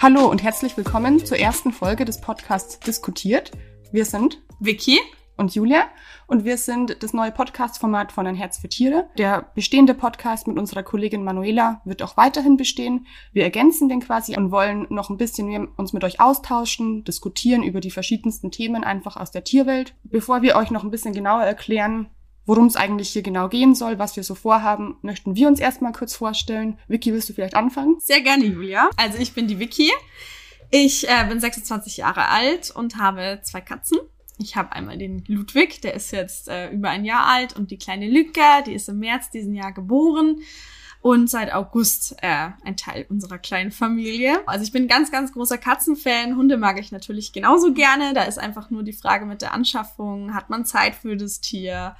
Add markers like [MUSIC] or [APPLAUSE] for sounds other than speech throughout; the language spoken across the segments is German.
Hallo und herzlich willkommen zur ersten Folge des Podcasts Diskutiert. Wir sind Vicky und Julia und wir sind das neue Podcast-Format von Ein Herz für Tiere. Der bestehende Podcast mit unserer Kollegin Manuela wird auch weiterhin bestehen. Wir ergänzen den quasi und wollen noch ein bisschen mehr uns mit euch austauschen, diskutieren über die verschiedensten Themen einfach aus der Tierwelt. Bevor wir euch noch ein bisschen genauer erklären, worum es eigentlich hier genau gehen soll, was wir so vorhaben, möchten wir uns erstmal kurz vorstellen. Vicky, willst du vielleicht anfangen? Sehr gerne, Julia. Also ich bin die Vicky. Ich äh, bin 26 Jahre alt und habe zwei Katzen. Ich habe einmal den Ludwig, der ist jetzt äh, über ein Jahr alt, und die kleine Lüka, die ist im März diesen Jahr geboren und seit August äh, ein Teil unserer kleinen Familie. Also ich bin ganz, ganz großer Katzenfan. Hunde mag ich natürlich genauso gerne. Da ist einfach nur die Frage mit der Anschaffung. Hat man Zeit für das Tier?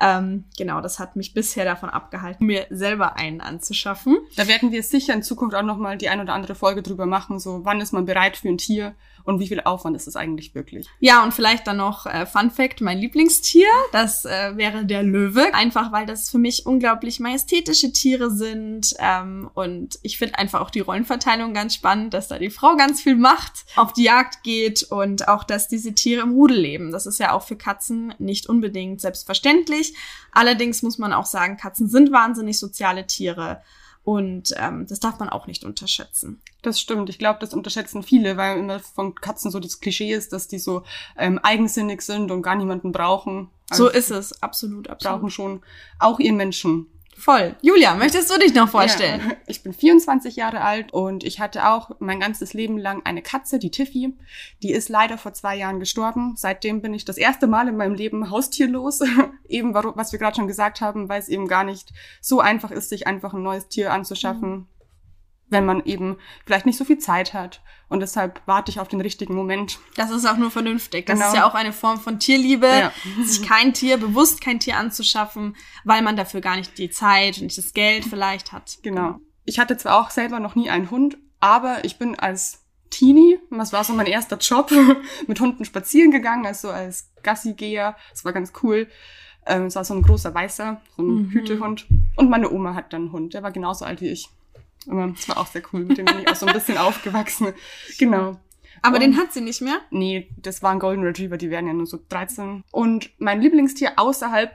Ähm, genau, das hat mich bisher davon abgehalten, mir selber einen anzuschaffen. Da werden wir sicher in Zukunft auch nochmal die ein oder andere Folge drüber machen, so wann ist man bereit für ein Tier und wie viel Aufwand ist es eigentlich wirklich. Ja, und vielleicht dann noch äh, Fun Fact, mein Lieblingstier, das äh, wäre der Löwe. Einfach, weil das für mich unglaublich majestätische Tiere sind. Ähm, und ich finde einfach auch die Rollenverteilung ganz spannend, dass da die Frau ganz viel macht, auf die Jagd geht und auch, dass diese Tiere im Rudel leben. Das ist ja auch für Katzen nicht unbedingt selbstverständlich. Allerdings muss man auch sagen, Katzen sind wahnsinnig soziale Tiere. Und ähm, das darf man auch nicht unterschätzen. Das stimmt. Ich glaube, das unterschätzen viele, weil immer von Katzen so das Klischee ist, dass die so ähm, eigensinnig sind und gar niemanden brauchen. Also so ist es, absolut, absolut. Brauchen schon auch ihren Menschen. Voll. Julia, möchtest du dich noch vorstellen? Ja. [LAUGHS] Ich bin 24 Jahre alt und ich hatte auch mein ganzes Leben lang eine Katze, die Tiffy. Die ist leider vor zwei Jahren gestorben. Seitdem bin ich das erste Mal in meinem Leben haustierlos. [LAUGHS] eben, was wir gerade schon gesagt haben, weil es eben gar nicht so einfach ist, sich einfach ein neues Tier anzuschaffen. Mhm wenn man eben vielleicht nicht so viel Zeit hat. Und deshalb warte ich auf den richtigen Moment. Das ist auch nur vernünftig. Das genau. ist ja auch eine Form von Tierliebe, ja. sich kein Tier, bewusst kein Tier anzuschaffen, weil man dafür gar nicht die Zeit und nicht das Geld vielleicht hat. Genau. Ich hatte zwar auch selber noch nie einen Hund, aber ich bin als Teenie, das war so mein erster Job, [LAUGHS] mit Hunden spazieren gegangen, also als Gassigeher. Das war ganz cool. Ähm, es war so ein großer Weißer, so ein mhm. Hütehund. Und meine Oma hat dann einen Hund, der war genauso alt wie ich. Aber das war auch sehr cool. Mit dem bin ich auch so ein bisschen [LAUGHS] aufgewachsen. Genau. Aber und, den hat sie nicht mehr? Nee, das war ein Golden Retriever, die werden ja nur so 13. Und mein Lieblingstier außerhalb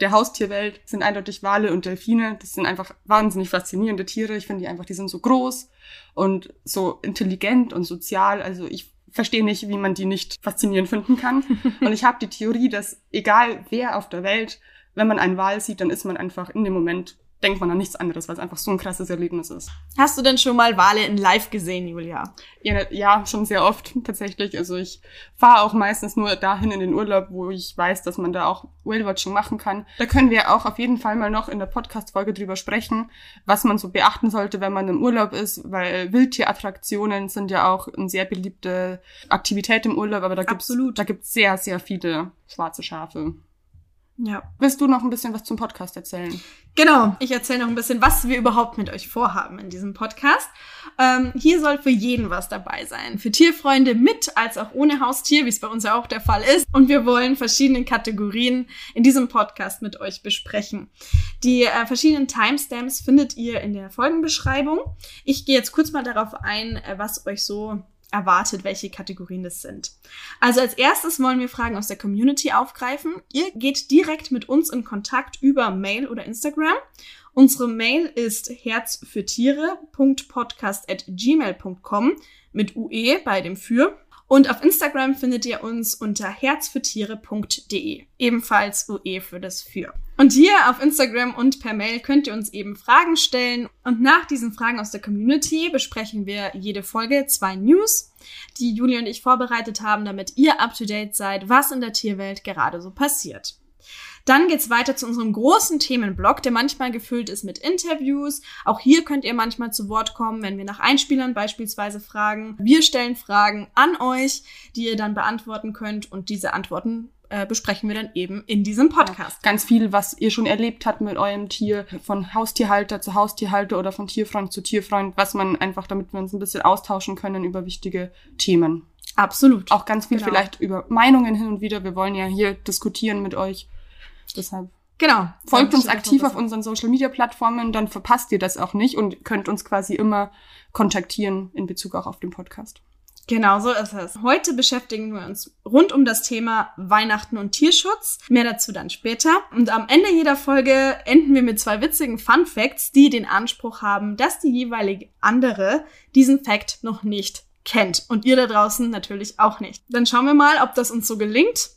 der Haustierwelt sind eindeutig Wale und Delfine. Das sind einfach wahnsinnig faszinierende Tiere. Ich finde die einfach, die sind so groß und so intelligent und sozial. Also ich verstehe nicht, wie man die nicht faszinierend finden kann. [LAUGHS] und ich habe die Theorie, dass egal wer auf der Welt, wenn man einen Wal sieht, dann ist man einfach in dem Moment denkt man an nichts anderes, weil es einfach so ein krasses Erlebnis ist. Hast du denn schon mal Wale in Live gesehen, Julia? Ja, ja schon sehr oft [LAUGHS] tatsächlich. Also ich fahre auch meistens nur dahin in den Urlaub, wo ich weiß, dass man da auch Whale-Watching machen kann. Da können wir auch auf jeden Fall mal noch in der Podcast-Folge drüber sprechen, was man so beachten sollte, wenn man im Urlaub ist, weil Wildtierattraktionen sind ja auch eine sehr beliebte Aktivität im Urlaub, aber da gibt's, da gibt's sehr, sehr viele schwarze Schafe. Ja. Willst du noch ein bisschen was zum Podcast erzählen? Genau, ich erzähle noch ein bisschen, was wir überhaupt mit euch vorhaben in diesem Podcast. Ähm, hier soll für jeden was dabei sein. Für Tierfreunde mit als auch ohne Haustier, wie es bei uns ja auch der Fall ist. Und wir wollen verschiedene Kategorien in diesem Podcast mit euch besprechen. Die äh, verschiedenen Timestamps findet ihr in der Folgenbeschreibung. Ich gehe jetzt kurz mal darauf ein, äh, was euch so erwartet, welche Kategorien das sind. Also als erstes wollen wir Fragen aus der Community aufgreifen. Ihr geht direkt mit uns in Kontakt über Mail oder Instagram. Unsere Mail ist herzfürtiere.podcast@gmail.com mit UE bei dem für und auf Instagram findet ihr uns unter herzfürtiere.de. Ebenfalls UE für das für. Und hier auf Instagram und per Mail könnt ihr uns eben Fragen stellen. Und nach diesen Fragen aus der Community besprechen wir jede Folge zwei News, die Julie und ich vorbereitet haben, damit ihr up to date seid, was in der Tierwelt gerade so passiert. Dann geht's weiter zu unserem großen Themenblock, der manchmal gefüllt ist mit Interviews. Auch hier könnt ihr manchmal zu Wort kommen, wenn wir nach Einspielern beispielsweise fragen. Wir stellen Fragen an euch, die ihr dann beantworten könnt und diese Antworten äh, besprechen wir dann eben in diesem Podcast. Ja, ganz viel, was ihr schon erlebt habt mit eurem Tier, von Haustierhalter zu Haustierhalter oder von Tierfreund zu Tierfreund, was man einfach, damit wir uns ein bisschen austauschen können über wichtige Themen. Absolut. Auch ganz viel genau. vielleicht über Meinungen hin und wieder. Wir wollen ja hier diskutieren mit euch. Deshalb. Genau. Folgt uns aktiv auf unseren Social Media Plattformen, dann verpasst ihr das auch nicht und könnt uns quasi immer kontaktieren in Bezug auch auf den Podcast. Genau, so ist es. Heute beschäftigen wir uns rund um das Thema Weihnachten und Tierschutz. Mehr dazu dann später. Und am Ende jeder Folge enden wir mit zwei witzigen Fun Facts, die den Anspruch haben, dass die jeweilige andere diesen Fact noch nicht kennt. Und ihr da draußen natürlich auch nicht. Dann schauen wir mal, ob das uns so gelingt.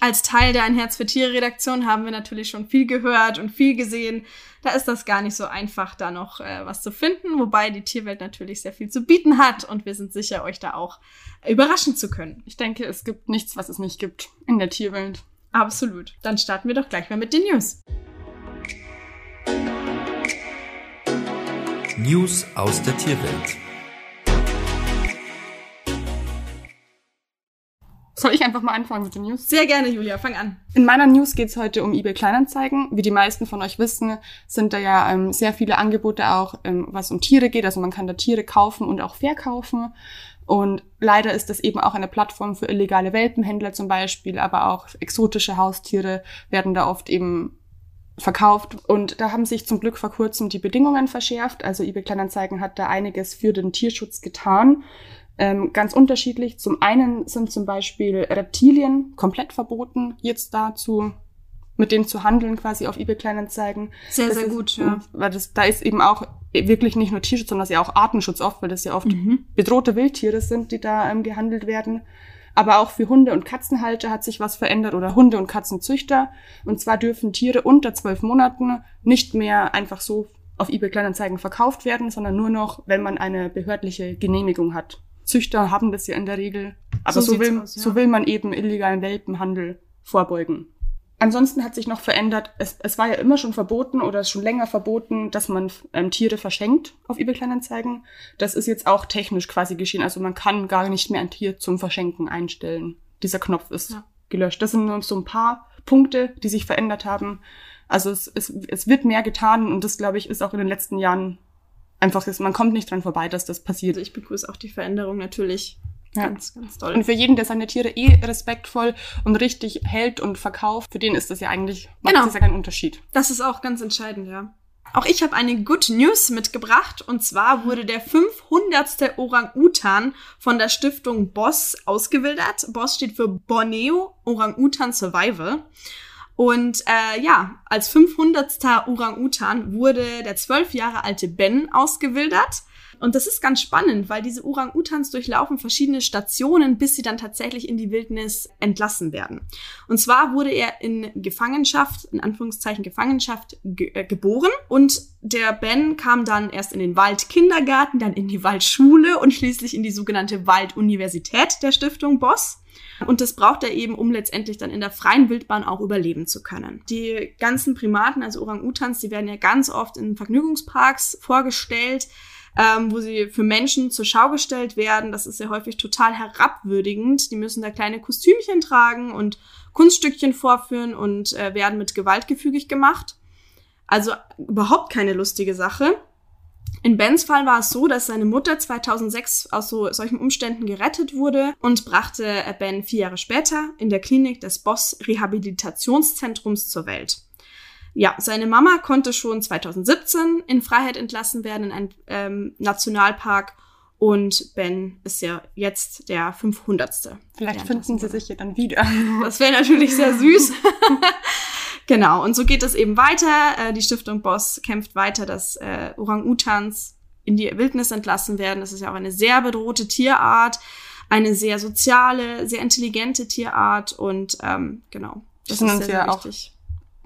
Als Teil der Ein Herz für Tiere Redaktion haben wir natürlich schon viel gehört und viel gesehen. Da ist das gar nicht so einfach, da noch äh, was zu finden, wobei die Tierwelt natürlich sehr viel zu bieten hat und wir sind sicher, euch da auch überraschen zu können. Ich denke, es gibt nichts, was es nicht gibt in der Tierwelt. Absolut. Dann starten wir doch gleich mal mit den News. News aus der Tierwelt. Soll ich einfach mal anfangen mit den News? Sehr gerne, Julia, fang an. In meiner News geht es heute um eBay Kleinanzeigen. Wie die meisten von euch wissen, sind da ja ähm, sehr viele Angebote auch, ähm, was um Tiere geht. Also man kann da Tiere kaufen und auch verkaufen. Und leider ist das eben auch eine Plattform für illegale Welpenhändler zum Beispiel, aber auch exotische Haustiere werden da oft eben verkauft. Und da haben sich zum Glück vor kurzem die Bedingungen verschärft. Also eBay Kleinanzeigen hat da einiges für den Tierschutz getan. Ähm, ganz unterschiedlich. Zum einen sind zum Beispiel Reptilien komplett verboten, jetzt dazu mit denen zu handeln, quasi auf eBay Kleinanzeigen. Sehr, Das sehr ist, gut, ja. Weil das, da ist eben auch wirklich nicht nur Tierschutz, sondern ja auch Artenschutz oft, weil das ja oft Mhm. bedrohte Wildtiere sind, die da ähm, gehandelt werden. Aber auch für Hunde- und Katzenhalter hat sich was verändert oder Hunde- und Katzenzüchter. Und zwar dürfen Tiere unter zwölf Monaten nicht mehr einfach so auf eBay Kleinanzeigen verkauft werden, sondern nur noch, wenn man eine behördliche Genehmigung hat. Züchter haben das ja in der Regel, aber So so, will, aus, ja. so will man eben illegalen Welpenhandel vorbeugen. Ansonsten hat sich noch verändert, es, es war ja immer schon verboten oder ist schon länger verboten, dass man ähm, Tiere verschenkt auf eBay Kleinanzeigen. Das ist jetzt auch technisch quasi geschehen. Also man kann gar nicht mehr ein Tier zum Verschenken einstellen. Dieser Knopf ist Ja. gelöscht. Das sind nur so ein paar Punkte, die sich verändert haben. Also es, es, es wird mehr getan und das, glaube ich, ist auch in den letzten Jahren einfach, man kommt nicht dran vorbei, dass das passiert. Also ich begrüße auch die Veränderung natürlich Ja. ganz, ganz doll. Und für jeden, der seine Tiere eh respektvoll und richtig hält und verkauft, für den ist das ja eigentlich, macht Genau. das ja keinen Unterschied. Das ist auch ganz entscheidend, ja. Auch ich habe eine Good News mitgebracht und zwar wurde der 500. Orang-Utan von der Stiftung BOSS ausgewildert. BOSS steht für Borneo Orang-Utan Survival. Und äh, ja, als 500. Orang-Utan wurde der zwölf Jahre alte Ben ausgewildert. Und das ist ganz spannend, weil diese Orang-Utans durchlaufen verschiedene Stationen, bis sie dann tatsächlich in die Wildnis entlassen werden. Und zwar wurde er in Gefangenschaft, in Anführungszeichen Gefangenschaft, ge äh, geboren. Und der Ben kam dann erst in den Waldkindergarten, dann in die Waldschule und schließlich in die sogenannte Walduniversität der Stiftung Boss. Und das braucht er eben, um letztendlich dann in der freien Wildbahn auch überleben zu können. Die ganzen Primaten, also Orang-Utans, die werden ja ganz oft in Vergnügungsparks vorgestellt, ähm, wo sie für Menschen zur Schau gestellt werden. Das ist ja häufig total herabwürdigend. Die müssen da kleine Kostümchen tragen und Kunststückchen vorführen und äh, werden mit Gewalt gefügig gemacht. Also überhaupt keine lustige Sache. In Bens Fall war es so, dass seine Mutter 2006 aus so, solchen Umständen gerettet wurde und brachte äh, Ben vier Jahre später in der Klinik des Boss Rehabilitationszentrums zur Welt. Ja, seine Mama konnte schon 2017 in Freiheit entlassen werden in einen ähm, Nationalpark und Ben ist ja jetzt der 500. Vielleicht finden sie sich ja dann wieder. Das wäre natürlich sehr süß. [LAUGHS] [LAUGHS] genau, und so geht es eben weiter. Äh, die Stiftung Boss kämpft weiter, dass äh, Orang-Utans in die Wildnis entlassen werden. Das ist ja auch eine sehr bedrohte Tierart, eine sehr soziale, sehr intelligente Tierart und ähm, genau. Das sind uns ja auch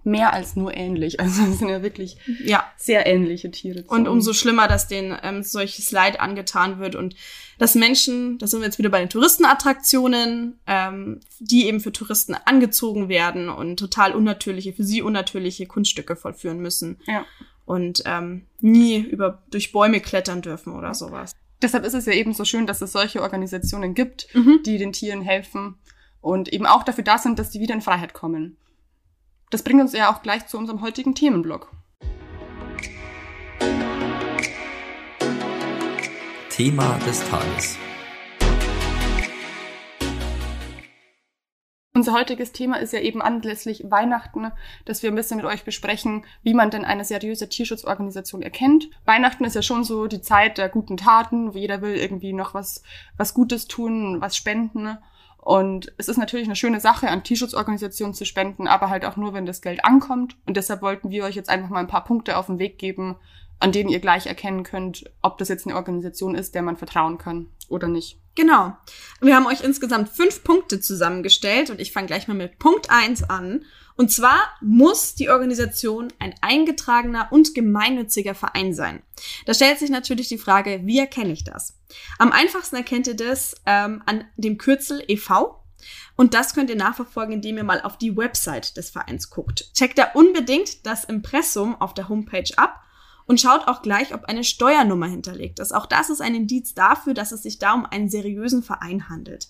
Mehr als nur ähnlich. [LAUGHS] Also es sind ja wirklich Ja, sehr ähnliche Tiere. und uns. umso schlimmer, dass denen ähm, solches Leid angetan wird und dass Menschen, da sind wir jetzt wieder bei den Touristenattraktionen, ähm, die eben für Touristen angezogen werden und total unnatürliche, für sie unnatürliche Kunststücke vollführen müssen Ja. und ähm, nie über durch Bäume klettern dürfen oder sowas. Deshalb ist es ja eben so schön, dass es solche Organisationen gibt, Mhm. die den Tieren helfen und eben auch dafür da sind, dass die wieder in Freiheit kommen. Das bringt uns ja auch gleich zu unserem heutigen Themenblock. Thema des Tages. Unser heutiges Thema ist ja eben anlässlich Weihnachten, dass wir ein bisschen mit euch besprechen, wie man denn eine seriöse Tierschutzorganisation erkennt. Weihnachten ist ja schon so die Zeit der guten Taten, wo jeder will irgendwie noch was, was Gutes tun, was spenden. Und es ist natürlich eine schöne Sache, an Tierschutzorganisationen zu spenden, aber halt auch nur, wenn das Geld ankommt. Und deshalb wollten wir euch jetzt einfach mal ein paar Punkte auf den Weg geben, an denen ihr gleich erkennen könnt, ob das jetzt eine Organisation ist, der man vertrauen kann oder nicht. Genau. Wir haben euch insgesamt fünf Punkte zusammengestellt und ich fange gleich mal mit Punkt eins an. Und zwar muss die Organisation ein eingetragener und gemeinnütziger Verein sein. Da stellt sich natürlich die Frage, wie erkenne ich das? Am einfachsten erkennt ihr das ähm, an dem Kürzel e.V. Und das könnt ihr nachverfolgen, indem ihr mal auf die Website des Vereins guckt. Checkt da unbedingt das Impressum auf der Homepage ab und schaut auch gleich, ob eine Steuernummer hinterlegt ist. Auch das ist ein Indiz dafür, dass es sich da um einen seriösen Verein handelt.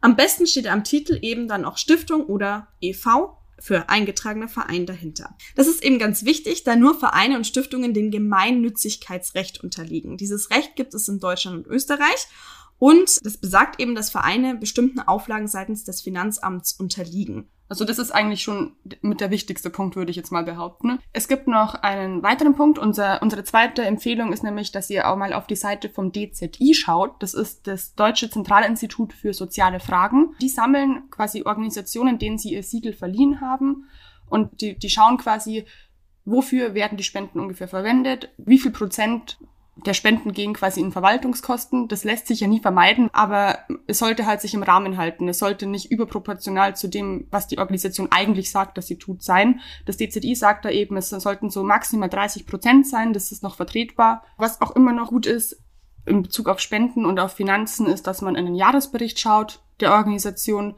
Am besten steht am Titel eben dann auch Stiftung oder EV für eingetragener Verein dahinter. Das ist eben ganz wichtig, da nur Vereine und Stiftungen dem Gemeinnützigkeitsrecht unterliegen. Dieses Recht gibt es in Deutschland und Österreich und das besagt eben, dass Vereine bestimmten Auflagen seitens des Finanzamts unterliegen. Also das ist eigentlich schon mit der wichtigste Punkt, würde ich jetzt mal behaupten. Es gibt noch einen weiteren Punkt. Unser, unsere zweite Empfehlung ist nämlich, dass ihr auch mal auf die Seite vom DZI schaut. Das ist das Deutsche Zentralinstitut für soziale Fragen. Die sammeln quasi Organisationen, denen sie ihr Siegel verliehen haben. Und die, die schauen quasi, wofür werden die Spenden ungefähr verwendet, wie viel Prozent der Spenden gehen quasi in Verwaltungskosten. Das lässt sich ja nie vermeiden, aber es sollte halt sich im Rahmen halten. Es sollte nicht überproportional zu dem, was die Organisation eigentlich sagt, dass sie tut, sein. Das DZI sagt da eben, es sollten so maximal 30 Prozent sein. Das ist noch vertretbar. Was auch immer noch gut ist in Bezug auf Spenden und auf Finanzen ist, dass man in den Jahresbericht schaut der Organisation.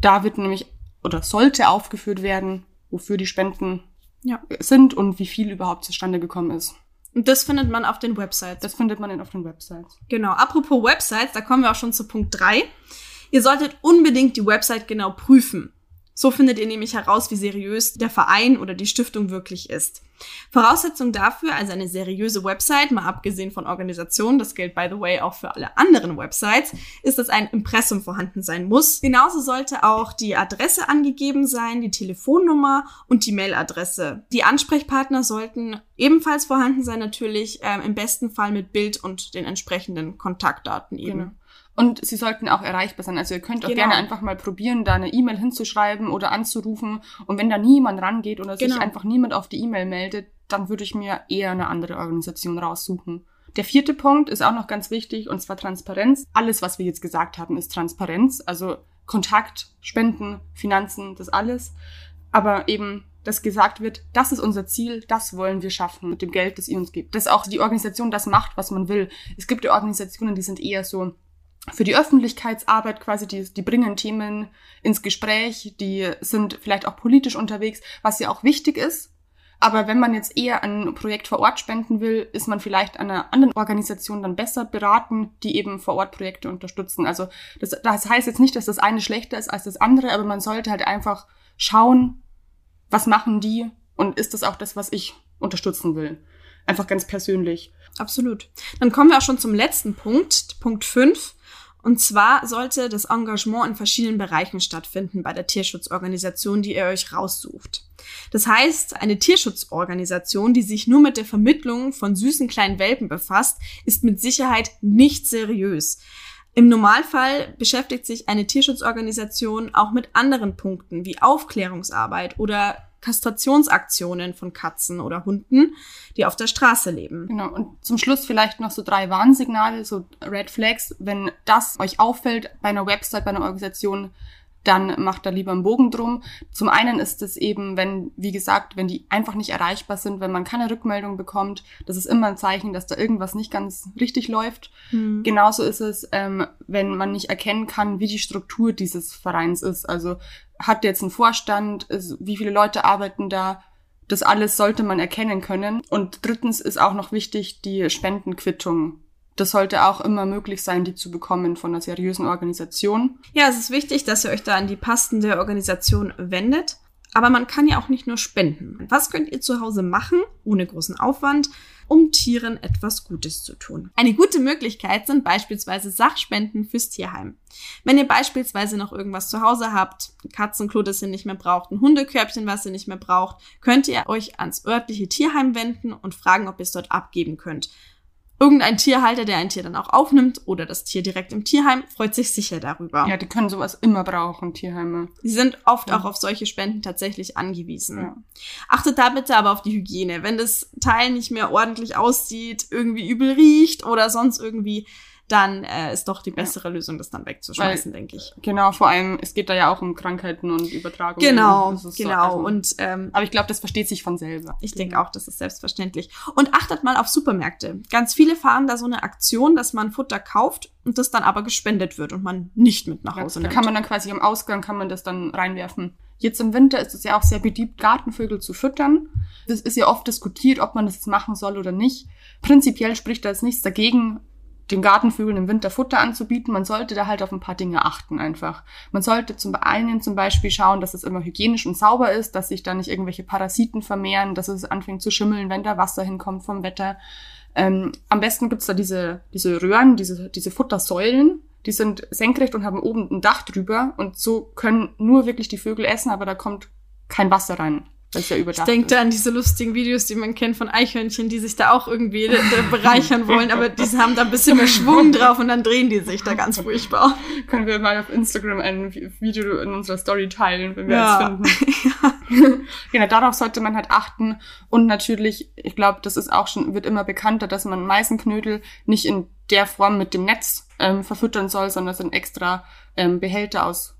Da wird nämlich oder sollte aufgeführt werden, wofür die Spenden ja. sind und wie viel überhaupt zustande gekommen ist. Und das findet man auf den Websites. Das findet man auf den Websites. Genau. Apropos Websites, da kommen wir auch schon zu Punkt drei. Ihr solltet unbedingt die Website genau prüfen. So findet ihr nämlich heraus, wie seriös der Verein oder die Stiftung wirklich ist. Voraussetzung dafür, also eine seriöse Website, mal abgesehen von Organisationen, das gilt by the way auch für alle anderen Websites, ist, dass ein Impressum vorhanden sein muss. Genauso sollte auch die Adresse angegeben sein, die Telefonnummer und die Mailadresse. Die Ansprechpartner sollten ebenfalls vorhanden sein, natürlich ähm, im besten Fall mit Bild und den entsprechenden Kontaktdaten eben. Genau. Und sie sollten auch erreichbar sein. Also ihr könnt auch genau. gerne einfach mal probieren, da eine E-Mail hinzuschreiben oder anzurufen. Und wenn da niemand rangeht oder genau. sich einfach niemand auf die E-Mail meldet, dann würde ich mir eher eine andere Organisation raussuchen. Der vierte Punkt ist auch noch ganz wichtig, und zwar Transparenz. Alles, was wir jetzt gesagt haben, ist Transparenz. Also Kontakt, Spenden, Finanzen, das alles. Aber eben, dass gesagt wird, das ist unser Ziel, das wollen wir schaffen mit dem Geld, das ihr uns gibt. Dass auch die Organisation das macht, was man will. Es gibt ja Organisationen, die sind eher so, für die Öffentlichkeitsarbeit quasi, die, die bringen Themen ins Gespräch, die sind vielleicht auch politisch unterwegs, was ja auch wichtig ist. Aber wenn man jetzt eher ein Projekt vor Ort spenden will, ist man vielleicht einer anderen Organisation dann besser beraten, die eben vor Ort Projekte unterstützen. Also das, das heißt jetzt nicht, dass das eine schlechter ist als das andere, aber man sollte halt einfach schauen, was machen die und ist das auch das, was ich unterstützen will. Einfach ganz persönlich. Absolut. Dann kommen wir auch schon zum letzten Punkt, Punkt 5. Und zwar sollte das Engagement in verschiedenen Bereichen stattfinden bei der Tierschutzorganisation, die ihr euch raussucht. Das heißt, eine Tierschutzorganisation, die sich nur mit der Vermittlung von süßen kleinen Welpen befasst, ist mit Sicherheit nicht seriös. Im Normalfall beschäftigt sich eine Tierschutzorganisation auch mit anderen Punkten wie Aufklärungsarbeit oder Kastrationsaktionen von Katzen oder Hunden, die auf der Straße leben. Genau. Und zum Schluss vielleicht noch so drei Warnsignale, so Red Flags. Wenn das euch auffällt bei einer Website, bei einer Organisation, dann macht da lieber einen Bogen drum. Zum einen ist es eben, wenn, wie gesagt, wenn die einfach nicht erreichbar sind, wenn man keine Rückmeldung bekommt, das ist immer ein Zeichen, dass da irgendwas nicht ganz richtig läuft. Mhm. Genauso ist es, ähm, wenn man nicht erkennen kann, wie die Struktur dieses Vereins ist. Also hat jetzt einen Vorstand, ist, wie viele Leute arbeiten da, das alles sollte man erkennen können. Und drittens ist auch noch wichtig die Spendenquittung das sollte auch immer möglich sein, die zu bekommen von einer seriösen Organisation. Ja, es ist wichtig, dass ihr euch da an die passende Organisation wendet. Aber man kann ja auch nicht nur spenden. Was könnt ihr zu Hause machen, ohne großen Aufwand, um Tieren etwas Gutes zu tun? Eine gute Möglichkeit sind beispielsweise Sachspenden fürs Tierheim. Wenn ihr beispielsweise noch irgendwas zu Hause habt, ein Katzenklo, das ihr nicht mehr braucht, ein Hundekörbchen, was ihr nicht mehr braucht, könnt ihr euch ans örtliche Tierheim wenden und fragen, ob ihr es dort abgeben könnt. Irgendein Tierhalter, der ein Tier dann auch aufnimmt oder das Tier direkt im Tierheim, freut sich sicher darüber. Ja, die können sowas immer brauchen, Tierheime. Sie sind oft Ja. auch auf solche Spenden tatsächlich angewiesen. Ja. Achtet da bitte aber auf die Hygiene. Wenn das Teil nicht mehr ordentlich aussieht, irgendwie übel riecht oder sonst irgendwie, dann äh, ist doch die bessere Lösung, das dann wegzuschmeißen, denke ich. Genau, vor allem, es geht da ja auch um Krankheiten und Übertragungen. Genau, ist so, genau. also- Und ähm, aber ich glaube, das versteht sich von selber. ich denke auch, das ist selbstverständlich. Und achtet mal auf Supermärkte. Ganz viele fahren da so eine Aktion, dass man Futter kauft und das dann aber gespendet wird und man nicht mit nach Ja, Hause da nimmt. kann man dann quasi am Ausgang kann man das dann reinwerfen. Jetzt im Winter ist es ja auch sehr beliebt, Gartenvögel zu füttern. Das ist ja oft diskutiert, ob man das jetzt machen soll oder nicht. Prinzipiell spricht da jetzt nichts dagegen, den Gartenvögeln im Winter Futter anzubieten. Man sollte da halt auf ein paar Dinge achten einfach. Man sollte zum einen zum Beispiel schauen, dass es immer hygienisch und sauber ist, dass sich da nicht irgendwelche Parasiten vermehren, dass es anfängt zu schimmeln, wenn da Wasser hinkommt vom Wetter. Ähm, am besten gibt's da diese, diese Röhren, diese, diese Futtersäulen. Die sind senkrecht und haben oben ein Dach drüber. Und so können nur wirklich die Vögel essen, aber da kommt kein Wasser rein, weil es ja Ich überdacht denke ist. da an diese lustigen Videos, die man kennt von Eichhörnchen, die sich da auch irgendwie da- da bereichern wollen, aber die haben da ein bisschen mehr Schwung drauf und dann drehen die sich da ganz furchtbar. Können wir mal auf Instagram ein Vi- Video in unserer Story teilen, wenn wir Ja. es finden. [LAUGHS] genau, darauf sollte man halt achten. Und natürlich, ich glaube, das ist auch schon, wird immer bekannter, dass man Meißenknödel nicht in der Form mit dem Netz ähm, verfüttern soll, sondern sind extra ähm, Behälter aus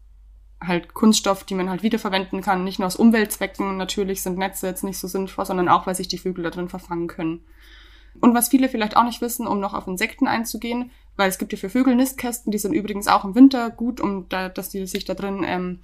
halt Kunststoff, die man halt wiederverwenden kann. Nicht nur aus Umweltzwecken, natürlich sind Netze jetzt nicht so sinnvoll, sondern auch, weil sich die Vögel da drin verfangen können. Und was viele vielleicht auch nicht wissen, um noch auf Insekten einzugehen, weil es gibt ja für Vögel Nistkästen, die sind übrigens auch im Winter gut, um da, dass die sich da drin ähm,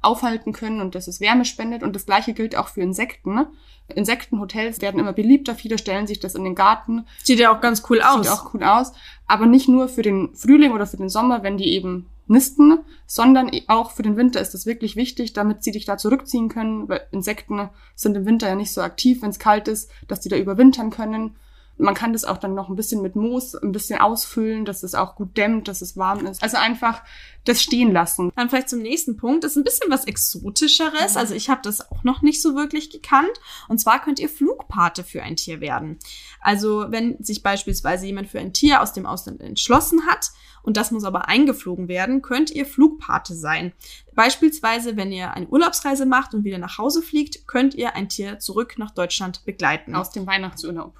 aufhalten können und dass es Wärme spendet. Und das gleiche gilt auch für Insekten. Ne? Insektenhotels werden immer beliebter, viele stellen sich das in den Garten, Sieht ja auch ganz cool aus. sieht auch cool aus, aber nicht nur für den Frühling oder für den Sommer, wenn die eben nisten, sondern auch für den Winter ist das wirklich wichtig, damit sie dich da zurückziehen können, weil Insekten sind im Winter ja nicht so aktiv, wenn es kalt ist, dass die da überwintern können. Man kann das auch dann noch ein bisschen mit Moos ein bisschen ausfüllen, dass es auch gut dämmt, dass es warm ist. Also einfach das stehen lassen. Dann vielleicht zum nächsten Punkt. Das ist ein bisschen was Exotischeres. Also ich habe das auch noch nicht so wirklich gekannt. Und zwar könnt ihr Flugpate für ein Tier werden. Also wenn sich beispielsweise jemand für ein Tier aus dem Ausland entschlossen hat und das muss aber eingeflogen werden, könnt ihr Flugpate sein. Beispielsweise, wenn ihr eine Urlaubsreise macht und wieder nach Hause fliegt, könnt ihr ein Tier zurück nach Deutschland begleiten. Aus dem Weihnachtsurlaub.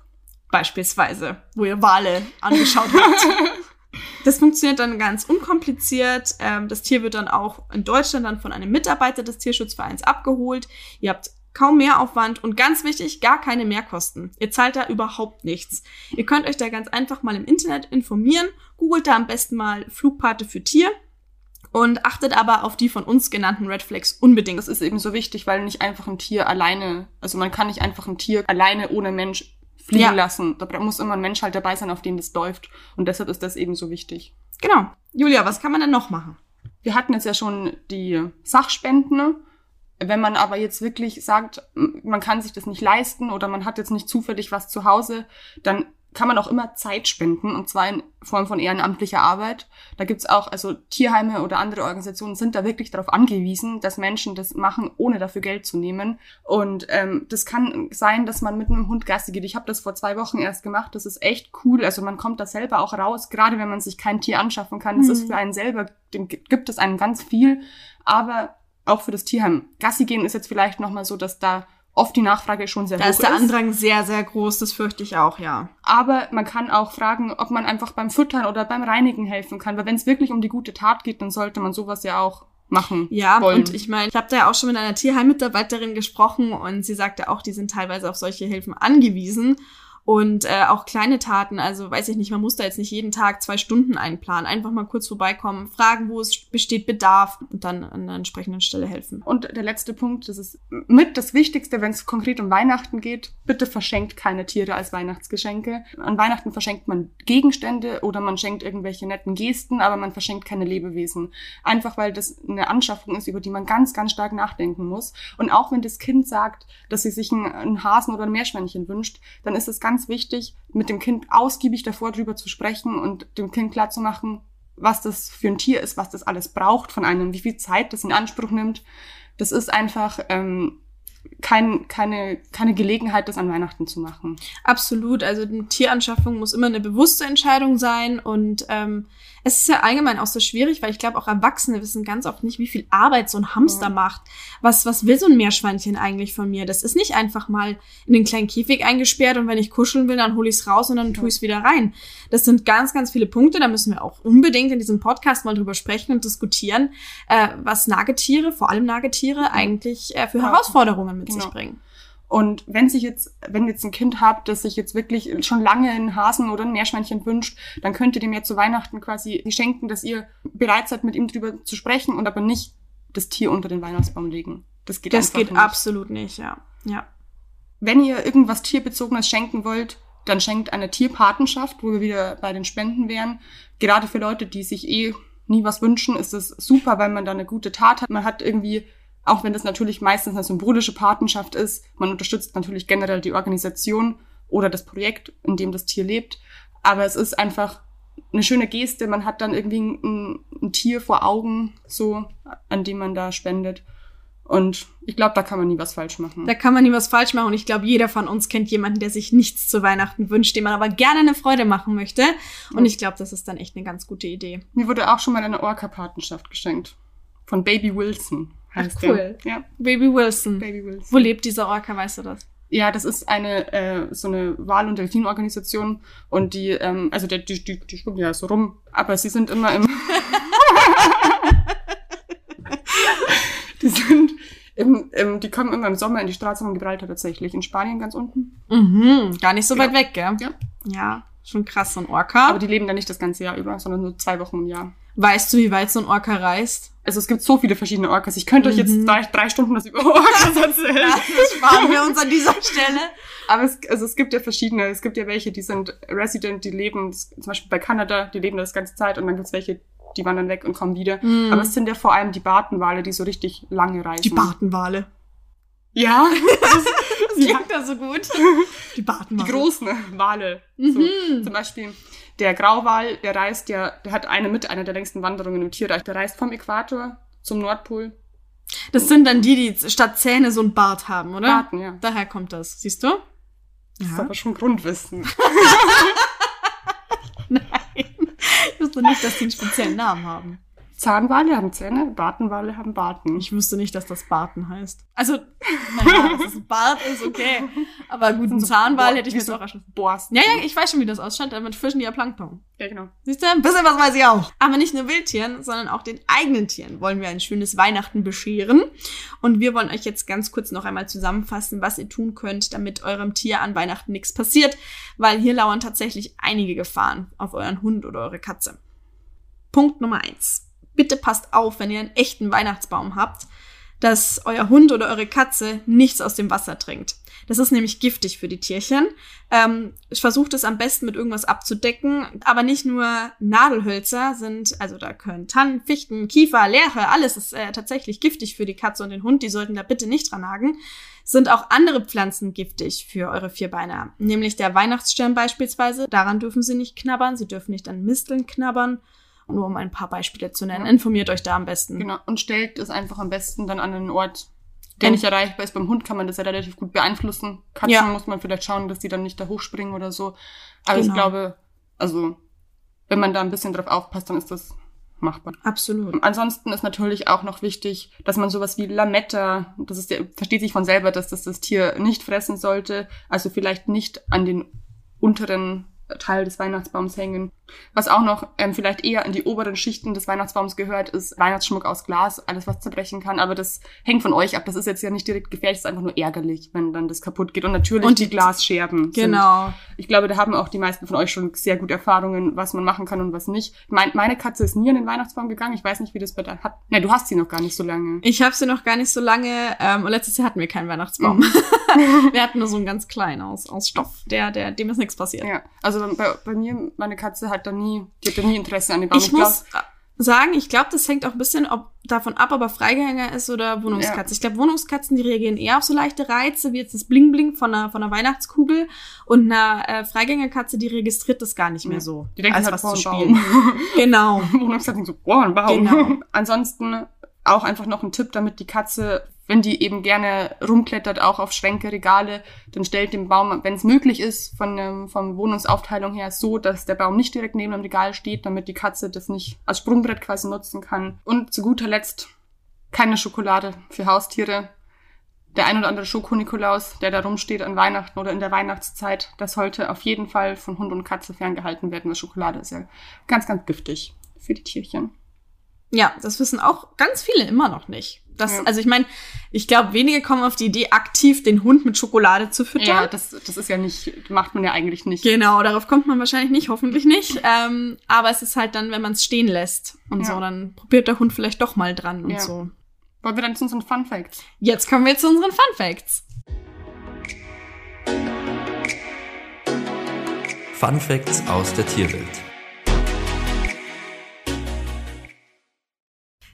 beispielsweise, wo ihr Wale angeschaut habt. [LAUGHS] Das funktioniert dann ganz unkompliziert. Ähm, das Tier wird dann auch in Deutschland dann von einem Mitarbeiter des Tierschutzvereins abgeholt. Ihr habt kaum Mehraufwand und ganz wichtig, gar keine Mehrkosten. Ihr zahlt da überhaupt nichts. Ihr könnt euch da ganz einfach mal im Internet informieren. Googelt da am besten mal Flugpate für Tier und achtet aber auf die von uns genannten Red Flags unbedingt. Das ist eben so wichtig, weil nicht einfach ein Tier alleine, also man kann nicht einfach ein Tier alleine ohne Mensch fliegen Ja. lassen. Da muss immer ein Mensch halt dabei sein, auf den das läuft. Und deshalb ist das eben so wichtig. Genau. Julia, was kann man denn noch machen? Wir hatten jetzt ja schon die Sachspenden. Wenn man aber jetzt wirklich sagt, man kann sich das nicht leisten oder man hat jetzt nicht zufällig was zu Hause, dann kann man auch immer Zeit spenden, und zwar in Form von ehrenamtlicher Arbeit. Da gibt's auch, also Tierheime oder andere Organisationen sind da wirklich darauf angewiesen, dass Menschen das machen, ohne dafür Geld zu nehmen. Und ähm, das kann sein, dass man mit einem Hund Gassi geht. Ich habe das vor zwei Wochen erst gemacht. Das ist echt cool. Also man kommt da selber auch raus, gerade wenn man sich kein Tier anschaffen kann. Das Mhm. ist für einen selber, dem gi- gibt es einem ganz viel. Aber auch für das Tierheim. Gassi gehen ist jetzt vielleicht nochmal so, dass da oft die Nachfrage schon sehr Da hoch ist der Andrang sehr, sehr groß, das fürchte ich auch, ja. aber man kann auch fragen, ob man einfach beim Füttern oder beim Reinigen helfen kann. Weil wenn es wirklich um die gute Tat geht, dann sollte man sowas ja auch machen. Ja, wollen. und ich meine, ich habe da ja auch schon mit einer Tierheimmitarbeiterin gesprochen und sie sagte auch, die sind teilweise auf solche Hilfen angewiesen. Und äh, auch kleine Taten, also weiß ich nicht, man muss da jetzt nicht jeden Tag zwei Stunden einplanen. Einfach mal kurz vorbeikommen, fragen, wo es besteht Bedarf und dann an der entsprechenden Stelle helfen. Und der letzte Punkt, das ist mit das Wichtigste, wenn es konkret um Weihnachten geht, bitte verschenkt keine Tiere als Weihnachtsgeschenke. An Weihnachten verschenkt man Gegenstände oder man schenkt irgendwelche netten Gesten, aber man verschenkt keine Lebewesen. Einfach weil das eine Anschaffung ist, über die man ganz, ganz stark nachdenken muss. Und auch wenn das Kind sagt, dass sie sich einen, Hasen oder ein Meerschweinchen wünscht, dann ist es ganz wichtig, mit dem Kind ausgiebig davor drüber zu sprechen und dem Kind klarzumachen, was das für ein Tier ist, was das alles braucht von einem, wie viel Zeit das in Anspruch nimmt. Das ist einfach ähm, kein, keine, keine Gelegenheit, das an Weihnachten zu machen. Absolut. Also eine Tieranschaffung muss immer eine bewusste Entscheidung sein und ähm, es ist ja allgemein auch so schwierig, weil ich glaube, auch Erwachsene wissen ganz oft nicht, wie viel Arbeit so ein Hamster ja. macht. Was, was will so ein Meerschweinchen eigentlich von mir? Das ist nicht einfach mal in den kleinen Käfig eingesperrt und wenn ich kuscheln will, dann hole ich es raus und dann tue ich es wieder rein. Das sind ganz, ganz viele Punkte. Da müssen wir auch unbedingt in diesem Podcast mal drüber sprechen und diskutieren, äh, was Nagetiere, vor allem Nagetiere, eigentlich äh, für ja. Herausforderungen mit genau. sich bringen. Und wenn sich jetzt, wenn ihr jetzt ein Kind habt, das sich jetzt wirklich schon lange einen Hasen oder ein Meerschweinchen wünscht, dann könnt ihr dem ja zu Weihnachten quasi schenken, dass ihr bereit seid, mit ihm drüber zu sprechen und aber nicht das Tier unter den Weihnachtsbaum legen. Das geht Das geht nicht. absolut nicht, ja. Ja. Wenn ihr irgendwas Tierbezogenes schenken wollt, dann schenkt eine Tierpatenschaft, wo wir wieder bei den Spenden wären. Gerade für Leute, die sich eh nie was wünschen, ist es super, weil man da eine gute Tat hat. Man hat irgendwie auch wenn das natürlich meistens eine symbolische Patenschaft ist. Man unterstützt natürlich generell die Organisation oder das Projekt, in dem das Tier lebt. Aber es ist einfach eine schöne Geste. Man hat dann irgendwie ein, ein Tier vor Augen, so, an dem man da spendet. Und ich glaube, da kann man nie was falsch machen. Da kann man nie was falsch machen. Und ich glaube, jeder von uns kennt jemanden, der sich nichts zu Weihnachten wünscht, dem man aber gerne eine Freude machen möchte. Und ich glaube, das ist dann echt eine ganz gute Idee. Mir wurde auch schon mal eine Orca-Patenschaft geschenkt. Von Baby Wilson heißt Ach, cool. Der. Ja. Baby Wilson. Baby Wilson. Wo lebt dieser Orca, weißt du das? Ja, das ist eine äh, so eine Wal- und Delfinorganisation und die, ähm, also der, die, die, die schwimmen ja so rum, aber sie sind immer im [LAUGHS] Die sind im, im, die kommen immer im Sommer in die Straße von Gibraltar tatsächlich. In Spanien ganz unten. Mhm, gar nicht so weit weg, gell? Ja. Ja, schon krass, so ein Orca. Aber die leben da nicht das ganze Jahr über, sondern nur zwei Wochen im Jahr. Weißt du, wie weit so ein Orca reist? Also es gibt so viele verschiedene Orcas. Ich könnte euch jetzt mhm. drei, drei Stunden was über [LAUGHS] Orcas erzählen. Das sparen wir uns an dieser Stelle. Aber es, also es gibt ja verschiedene. Es gibt ja welche, die sind Resident, die leben zum Beispiel bei Kanada, die leben das ganze Zeit. Und dann gibt's welche, die wandern weg und kommen wieder. Mhm. Aber es sind ja vor allem die Bartenwale, die so richtig lange reisen. Die Bartenwale. Ja. [LAUGHS] Das, das klingt ja so gut. [LAUGHS] Die Bartenwale. Die großen Wale. Mhm. So, zum Beispiel der Grauwal, der reist ja, der hat eine mit einer der längsten Wanderungen im Tierreich. Der reist vom Äquator zum Nordpol. Das sind dann die, die statt Zähne so ein Bart haben, oder? Barten, ja. Daher kommt das. Siehst du? Das ja. ist aber schon Grundwissen. [LAUGHS] Nein. Ich wusste nicht, dass die einen speziellen Namen haben. Zahnwale haben Zähne, Bartenwale haben Barten. Ich wusste nicht, dass das Barten heißt. Also, naja, dass es Bart ist, okay. Aber gut, ein so Zahnwal hätte ich mir so auch schon. Borsten. Ja, ja, ich weiß schon, wie das ausschaut. Damit fischen die ja Plankton. Ja, genau. Siehst du, ein bisschen was weiß ich auch. Aber nicht nur Wildtieren, sondern auch den eigenen Tieren wollen wir ein schönes Weihnachten bescheren. Und wir wollen euch jetzt ganz kurz noch einmal zusammenfassen, was ihr tun könnt, damit eurem Tier an Weihnachten nichts passiert. Weil hier lauern tatsächlich einige Gefahren auf euren Hund oder eure Katze. Punkt Nummer eins bitte passt auf, wenn ihr einen echten Weihnachtsbaum habt, dass euer Hund oder eure Katze nichts aus dem Wasser trinkt. Das ist nämlich giftig für die Tierchen. Ähm, versucht es am besten mit irgendwas abzudecken, aber nicht nur Nadelhölzer sind, also da können Tannen, Fichten, Kiefer, Lärche, alles ist äh, tatsächlich giftig für die Katze und den Hund. Die sollten da bitte nicht dran nagen. Sind auch andere Pflanzen giftig für eure Vierbeiner, nämlich der Weihnachtsstern beispielsweise. Daran dürfen sie nicht knabbern, sie dürfen nicht an Misteln knabbern nur um ein paar Beispiele zu nennen. Informiert euch da am besten. Genau. Und stellt es einfach am besten dann an einen Ort, der nicht erreichbar ist. Beim Hund kann man das ja relativ gut beeinflussen. Katzen ja. muss man vielleicht schauen, dass die dann nicht da hochspringen oder so. Aber genau. ich glaube, also, wenn man da ein bisschen drauf aufpasst, dann ist das machbar. Absolut. Ansonsten ist natürlich auch noch wichtig, dass man sowas wie Lametta, das ist ja, versteht sich von selber, dass das das Tier nicht fressen sollte, also vielleicht nicht an den unteren Teil des Weihnachtsbaums hängen. Was auch noch ähm, vielleicht eher in die oberen Schichten des Weihnachtsbaums gehört, ist Weihnachtsschmuck aus Glas, alles was zerbrechen kann. Aber das hängt von euch ab. Das ist jetzt ja nicht direkt gefährlich, es ist einfach nur ärgerlich, wenn dann das kaputt geht. Und natürlich und die Glasscherben. Genau. Sind, ich glaube, da haben auch die meisten von euch schon sehr gute Erfahrungen, was man machen kann und was nicht. Mein, meine Katze ist nie in den Weihnachtsbaum gegangen. Ich weiß nicht, wie das bei hat. Ne, du hast sie noch gar nicht so lange. Ich habe sie noch gar nicht so lange. Ähm, und letztes Jahr hatten wir keinen Weihnachtsbaum. [LAUGHS] wir hatten nur so einen ganz kleinen aus, aus Stoff, der, der, dem ist nichts passiert. Ja, also bei, bei mir, meine Katze hat da nie, die hat da nie Interesse an dem Baum. Ich, muss sagen, ich glaube, das hängt auch ein bisschen ob, davon ab, ob er Freigänger ist oder Wohnungskatze. Ja. Ich glaube, Wohnungskatzen, die reagieren eher auf so leichte Reize, wie jetzt das Bling-Bling von einer, von einer Weihnachtskugel. Und eine äh, Freigängerkatze, die registriert das gar nicht mehr so. Die denkt als halt, was boah, zu spielen. Baum. [LAUGHS] Genau. Wohnungskatzen so, boah, ein Baum. Genau. Ansonsten auch einfach noch ein Tipp, damit die Katze, wenn die eben gerne rumklettert, auch auf Schränke, Regale, dann stellt den Baum, wenn es möglich ist, von ähm, von Wohnungsaufteilung her so, dass der Baum nicht direkt neben dem Regal steht, damit die Katze das nicht als Sprungbrett quasi nutzen kann. Und zu guter Letzt keine Schokolade für Haustiere. Der ein oder andere Schoko-Nikolaus, der da rumsteht an Weihnachten oder in der Weihnachtszeit, das sollte auf jeden Fall von Hund und Katze ferngehalten werden, weil Schokolade ist ja ganz, ganz giftig für die Tierchen. Ja, das wissen auch ganz viele immer noch nicht. Das, Ja. Also ich meine, ich glaube, wenige kommen auf die Idee, aktiv den Hund mit Schokolade zu füttern. Ja, das, das ist ja nicht, macht man ja eigentlich nicht. Genau, darauf kommt man wahrscheinlich nicht, hoffentlich nicht. Ähm, aber es ist halt dann, wenn man es stehen lässt und Ja. so, dann probiert der Hund vielleicht doch mal dran und Ja. so. Wollen wir dann zu unseren Fun Facts? Jetzt kommen wir zu unseren Fun Facts. Fun Facts aus der Tierwelt.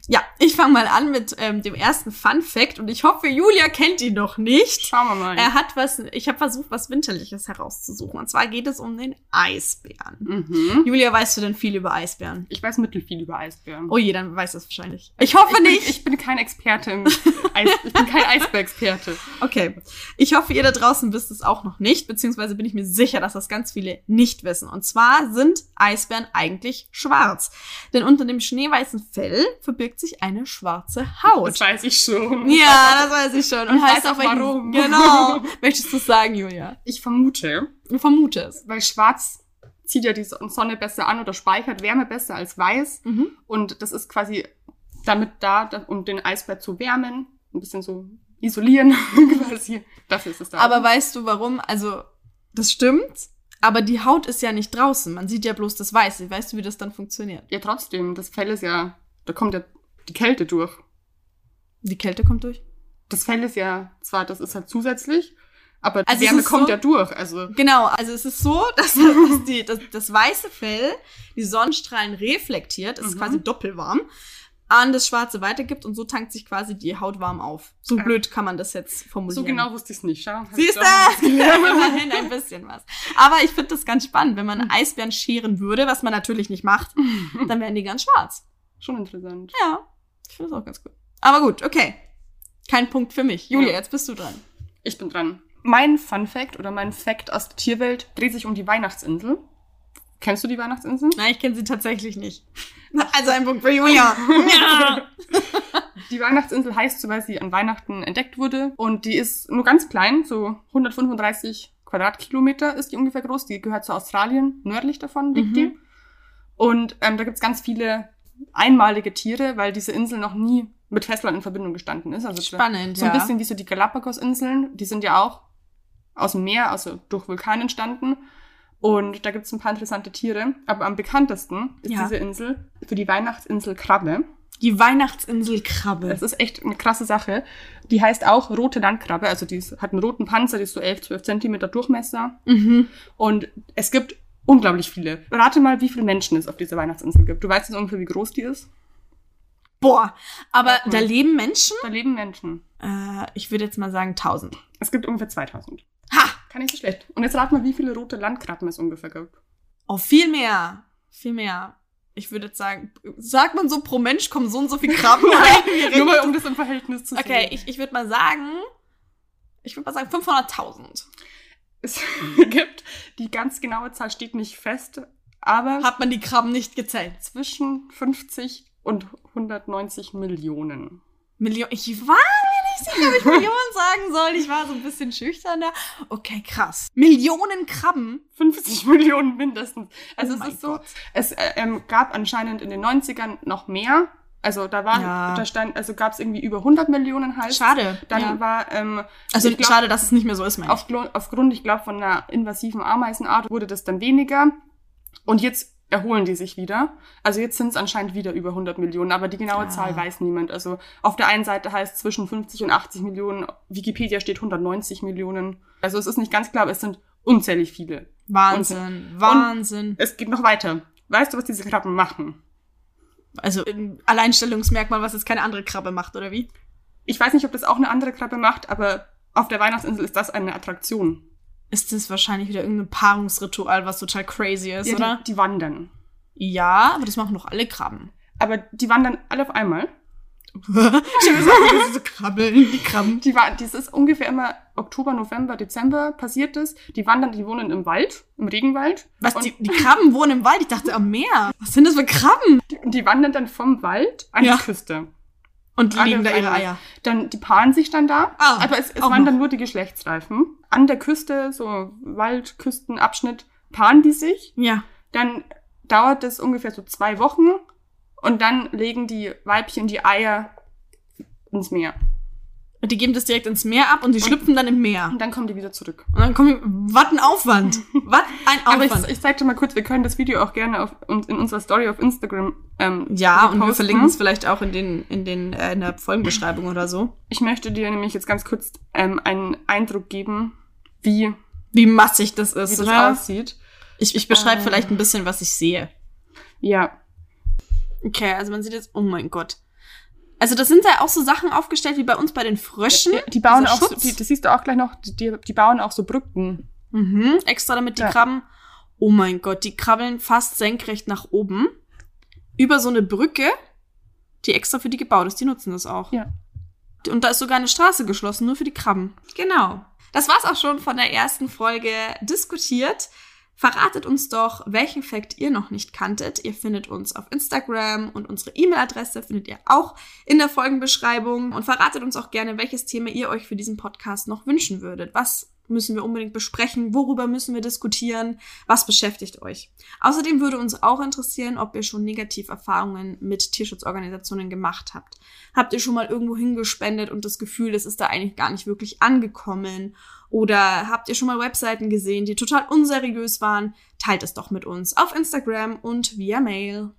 Ja, ich fange mal an mit ähm, dem ersten Fun Fact und ich hoffe, Julia kennt ihn noch nicht. Schauen wir mal. Er hat was, ich habe versucht, was Winterliches herauszusuchen. Und zwar geht es um den Eisbären. mhm. Julia, weißt du denn viel über Eisbären? Ich weiß mittelfiel über Eisbären. Oh je, dann weiß es wahrscheinlich. Ich hoffe ich bin, nicht. Ich bin kein Experte im Eis, ich bin kein Eisbär-Experte. [LAUGHS] Okay. Ich hoffe, ihr da draußen wisst es auch noch nicht, beziehungsweise bin ich mir sicher, dass das ganz viele nicht wissen. Und zwar sind Eisbären eigentlich schwarz. Denn unter dem schneeweißen Fell verbirgt sich eine schwarze Haut. Das weiß ich schon. Ja, das weiß ich schon. Und Ich heißt weiß auch welchen- warum. Genau. [LAUGHS] Möchtest du sagen, Julia? Ich vermute, Du vermutest. weil schwarz zieht ja die Sonne besser an oder speichert Wärme besser als weiß. Mhm. Und das ist quasi damit da, um den Eisbär zu wärmen, ein bisschen so isolieren [LAUGHS] quasi. Dafür ist es da. Aber weißt du warum? Also, das stimmt. Aber die Haut ist ja nicht draußen. Man sieht ja bloß das Weiße. Weißt du, wie das dann funktioniert? ja, trotzdem, das Fell ist ja, da kommt ja die Kälte durch. Die Kälte kommt durch. Das Fell ist ja, zwar, das ist halt zusätzlich, aber die Also es Wärme ist kommt so- ja durch. Also, Genau, also es ist so, [LAUGHS] dass, dass die, das, das weiße Fell die Sonnenstrahlen reflektiert, es ist Mhm. quasi doppelwarm, an das Schwarze weitergibt und so tankt sich quasi die Haut warm auf. So Ja. blöd kann man das jetzt formulieren. so genau wusste ich es nicht. Siehst du? Immerhin ein bisschen was. Aber ich finde das ganz spannend. Wenn man Eisbären scheren würde, was man natürlich nicht macht, [LAUGHS] dann wären die ganz schwarz. Schon interessant. Ja, ich finde das auch ganz gut. Aber gut, okay. Kein Punkt für mich. Julia, jetzt bist du dran. Ich bin dran. Mein Fun Fact oder mein Fact aus der Tierwelt dreht sich um die Weihnachtsinsel. Kennst du die Weihnachtsinsel? Nein, ich kenne sie tatsächlich nicht. [LAUGHS] Also ein Punkt für Julia. [LAUGHS] ja. [LAUGHS] Die Weihnachtsinsel heißt so, weil sie an Weihnachten entdeckt wurde. Und die ist nur ganz klein, so 135 Quadratkilometer ist die ungefähr groß. Die gehört zu Australien, nördlich davon liegt Mhm. die. Und ähm, da gibt's ganz viele einmalige Tiere, weil diese Insel noch nie mit Festland in Verbindung gestanden ist. Also Spannend, so ein ja. bisschen wie so die Galapagos-Inseln. Die sind ja auch aus dem Meer, also durch Vulkan entstanden. Und da gibt's ein paar interessante Tiere. Aber am bekanntesten ist Ja. diese Insel für die Weihnachtsinsel Krabbe. Die Weihnachtsinsel Krabbe. Das ist echt eine krasse Sache. Die heißt auch rote Landkrabbe. Also die hat einen roten Panzer, die ist so 11, 12 Zentimeter Durchmesser. Mhm. Und es gibt unglaublich viele. Rate mal, wie viele Menschen es auf dieser Weihnachtsinsel gibt. Du weißt jetzt ungefähr, wie groß die ist? Boah, aber mal. da leben Menschen? Da leben Menschen. Äh, ich würde jetzt mal sagen 1000. Es gibt ungefähr 2000. Ha! Kann nicht so schlecht. Und jetzt rat mal, wie viele rote Landkrabben es ungefähr gibt. Oh, viel mehr. Viel mehr. Ich würde jetzt sagen, sagt man so, pro Mensch kommen so und so viele Krabben [LAUGHS] rein? Nur mal, um das im Verhältnis zu Okay, sehen. ich, ich würde mal sagen, ich würde mal sagen 500.000. Es [LAUGHS] gibt, die ganz genaue Zahl steht nicht fest, aber Hat man die Krabben nicht gezählt? zwischen 50 und 190 Millionen. Million. Ich war mir nicht sicher, ob ich Millionen sagen soll. Ich war so ein bisschen schüchterner. Okay, krass. Millionen Krabben. 50 [LAUGHS] Millionen mindestens. Also Oh es ist so, Gott. es äh, ähm, gab anscheinend in den 90ern noch mehr Also da waren, Ja. da stand, also gab es irgendwie über 100 Millionen heißt. Schade. Dann ja. war, ähm, Also glaub, schade, dass es nicht mehr so ist, meine ich. aufgrund, ich glaube, von einer invasiven Ameisenart wurde das dann weniger. Und jetzt erholen die sich wieder. Also jetzt sind es anscheinend wieder über 100 Millionen, aber die genaue Ah. Zahl weiß niemand. Also auf der einen Seite heißt es zwischen 50 und 80 Millionen, Wikipedia steht 190 Millionen. Also es ist nicht ganz klar, aber es sind unzählig viele. Wahnsinn, Wahnsinn. Es geht noch weiter. Weißt du, was diese Krabben machen? Also ein Alleinstellungsmerkmal, was jetzt keine andere Krabbe macht, oder wie? Ich weiß nicht, ob das auch eine andere Krabbe macht, aber auf der Weihnachtsinsel ist das eine Attraktion. Ist das wahrscheinlich wieder irgendein Paarungsritual, was total crazy ist, Ja, oder? die, die wandern. Ja, aber das machen doch alle Krabben. Aber die wandern alle auf einmal. Ich habe gesagt, so krabbeln, die Krabben. Die war, das ist ungefähr immer Oktober, November, Dezember passiert das. Die wandern, die wohnen im Wald, im Regenwald. Was, die, die Krabben wohnen im Wald? Ich dachte am Meer. Was sind das für Krabben? die, die wandern dann vom Wald an Ja. die Küste. Und die legen da auf ihre. Eier. Dann, die paaren sich dann da. Ah, aber es, es wandern noch. nur die Geschlechtsreifen. An der Küste, so Waldküstenabschnitt, paaren die sich. Ja. Dann dauert das ungefähr so zwei Wochen. Und dann legen die Weibchen die Eier ins Meer. Und die geben das direkt ins Meer ab und die schlüpfen dann im Meer. Und dann kommen die wieder zurück. Und dann kommen, was ein Aufwand. [LAUGHS] Was ein Aber ich, Aufwand. ich zeig dir mal kurz, wir können das Video auch gerne auf, in unserer Story auf Instagram ähm, ja, und wir posten. verlinken es vielleicht auch in den, in den, äh, in der Folgenbeschreibung oder so. Ich möchte dir nämlich jetzt ganz kurz ähm, einen Eindruck geben, wie, Wie massig das wie ist, das oder? aussieht. Ich, ich beschreibe Ah. vielleicht ein bisschen, was ich sehe. Ja, Okay, also man sieht jetzt, oh mein Gott. Also das sind da auch so Sachen aufgestellt wie bei uns bei den Fröschen. die, die bauen auch, so, die, das siehst du auch gleich noch, die, die, die bauen auch so Brücken. Mhm, extra damit die Ja. Krabben. Oh mein Gott, die krabbeln fast senkrecht nach oben. Über so eine Brücke, die extra für die gebaut ist. Die nutzen das auch. Ja. Und da ist sogar eine Straße geschlossen, nur für die Krabben. Genau. Das war's auch schon von der ersten Folge diskutiert. Verratet uns doch, welchen Fact ihr noch nicht kanntet. Ihr findet uns auf Instagram und unsere E-Mail-Adresse findet ihr auch in der Folgenbeschreibung. Und verratet uns auch gerne, welches Thema ihr euch für diesen Podcast noch wünschen würdet. Was müssen wir unbedingt besprechen? Worüber müssen wir diskutieren? Was beschäftigt euch? Außerdem würde uns auch interessieren, ob ihr schon Negativerfahrungen mit Tierschutzorganisationen gemacht habt. Habt ihr schon mal irgendwo hingespendet und das Gefühl, es ist da eigentlich gar nicht wirklich angekommen? Oder habt ihr schon mal Webseiten gesehen, die total unseriös waren? Teilt es doch mit uns auf Instagram und via Mail.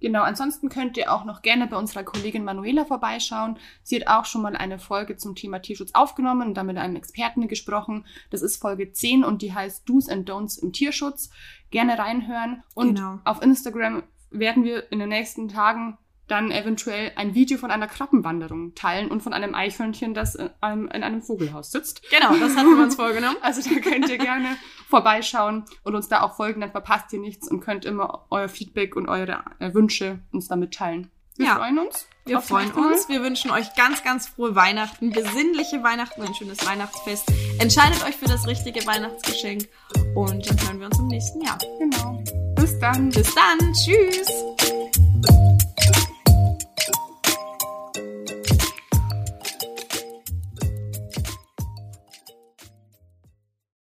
Genau, ansonsten könnt ihr auch noch gerne bei unserer Kollegin Manuela vorbeischauen. Sie hat auch schon mal eine Folge zum Thema Tierschutz aufgenommen und da mit einem Experten gesprochen. Das ist Folge 10 und die heißt Do's and Don'ts im Tierschutz. Gerne reinhören. Und Genau. auf Instagram werden wir in den nächsten Tagen dann eventuell ein Video von einer Krabbenwanderung teilen und von einem Eichhörnchen, das in einem, in einem Vogelhaus sitzt. Genau, das hatten wir uns vorgenommen. [LAUGHS] Also da könnt ihr gerne vorbeischauen und uns da auch folgen, dann verpasst ihr nichts und könnt immer euer Feedback und eure äh, Wünsche uns da mitteilen. Wir Ja. freuen uns. Wir freuen uns. Wir wünschen euch ganz, ganz frohe Weihnachten, besinnliche Weihnachten, ein schönes Weihnachtsfest. Entscheidet euch für das richtige Weihnachtsgeschenk und dann hören wir uns im nächsten Jahr. Genau. Bis dann. Bis dann. Tschüss.